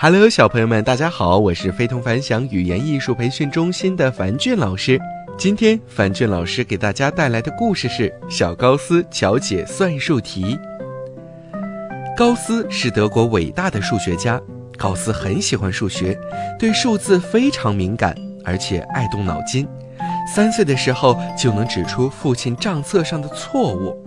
Hello，小朋友们，大家好，我是非同凡响语言艺术培训中心的樊俊老师。今天樊俊老师给大家带来的故事是《小高斯巧解算术题》。高斯是德国伟大的数学家，高斯很喜欢数学，对数字非常敏感，而且爱动脑筋。三岁的时候就能指出父亲账册上的错误。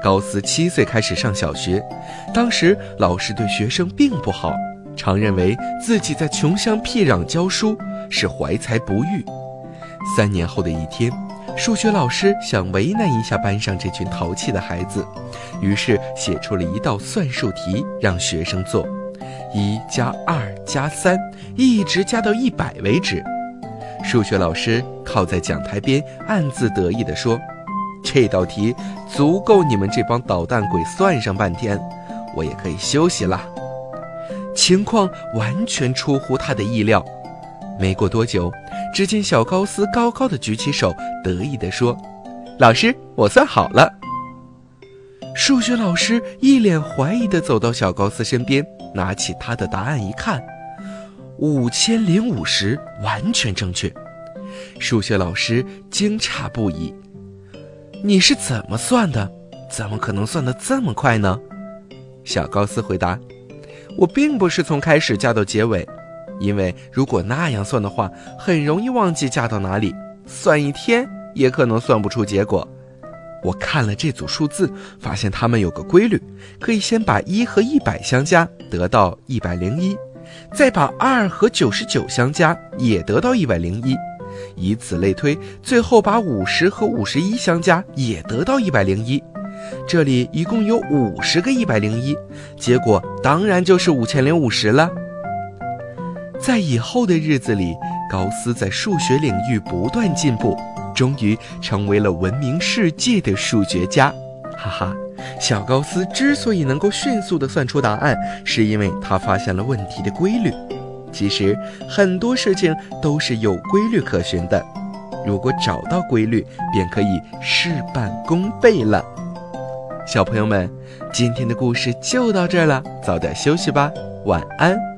高斯七岁开始上小学，当时老师对学生并不好，常认为自己在穷乡僻壤教书是怀才不遇。三年后的一天，数学老师想为难一下班上这群淘气的孩子，于是写出了一道算术题让学生做：一加二加三，一直加到一百为止。数学老师靠在讲台边，暗自得意地说：“这道题足够你们这帮捣蛋鬼算上半天，我也可以休息了。”情况完全出乎他的意料。没过多久，只见小高斯高高的举起手，得意地说：“老师，我算好了。”数学老师一脸怀疑地走到小高斯身边，拿起他的答案一看，五千零五十，完全正确。数学老师惊诧不已：“你是怎么算的？怎么可能算得这么快呢？”小高斯回答：“我并不是从开始加到结尾。”因为如果那样算的话，很容易忘记加到哪里，算一天也可能算不出结果。我看了这组数字，发现它们有个规律：可以先把一和一百相加，得到一百零一；再把二和九十九相加，也得到一百零一；以此类推，最后把五十和五十一相加，也得到一百零一。这里一共有五十个一百零一，结果当然就是五千零五十了。在以后的日子里，高斯在数学领域不断进步，终于成为了闻名世界的数学家。哈哈，小高斯之所以能够迅速地算出答案，是因为他发现了问题的规律。其实很多事情都是有规律可循的，如果找到规律，便可以事半功倍了。小朋友们，今天的故事就到这儿了，早点休息吧，晚安。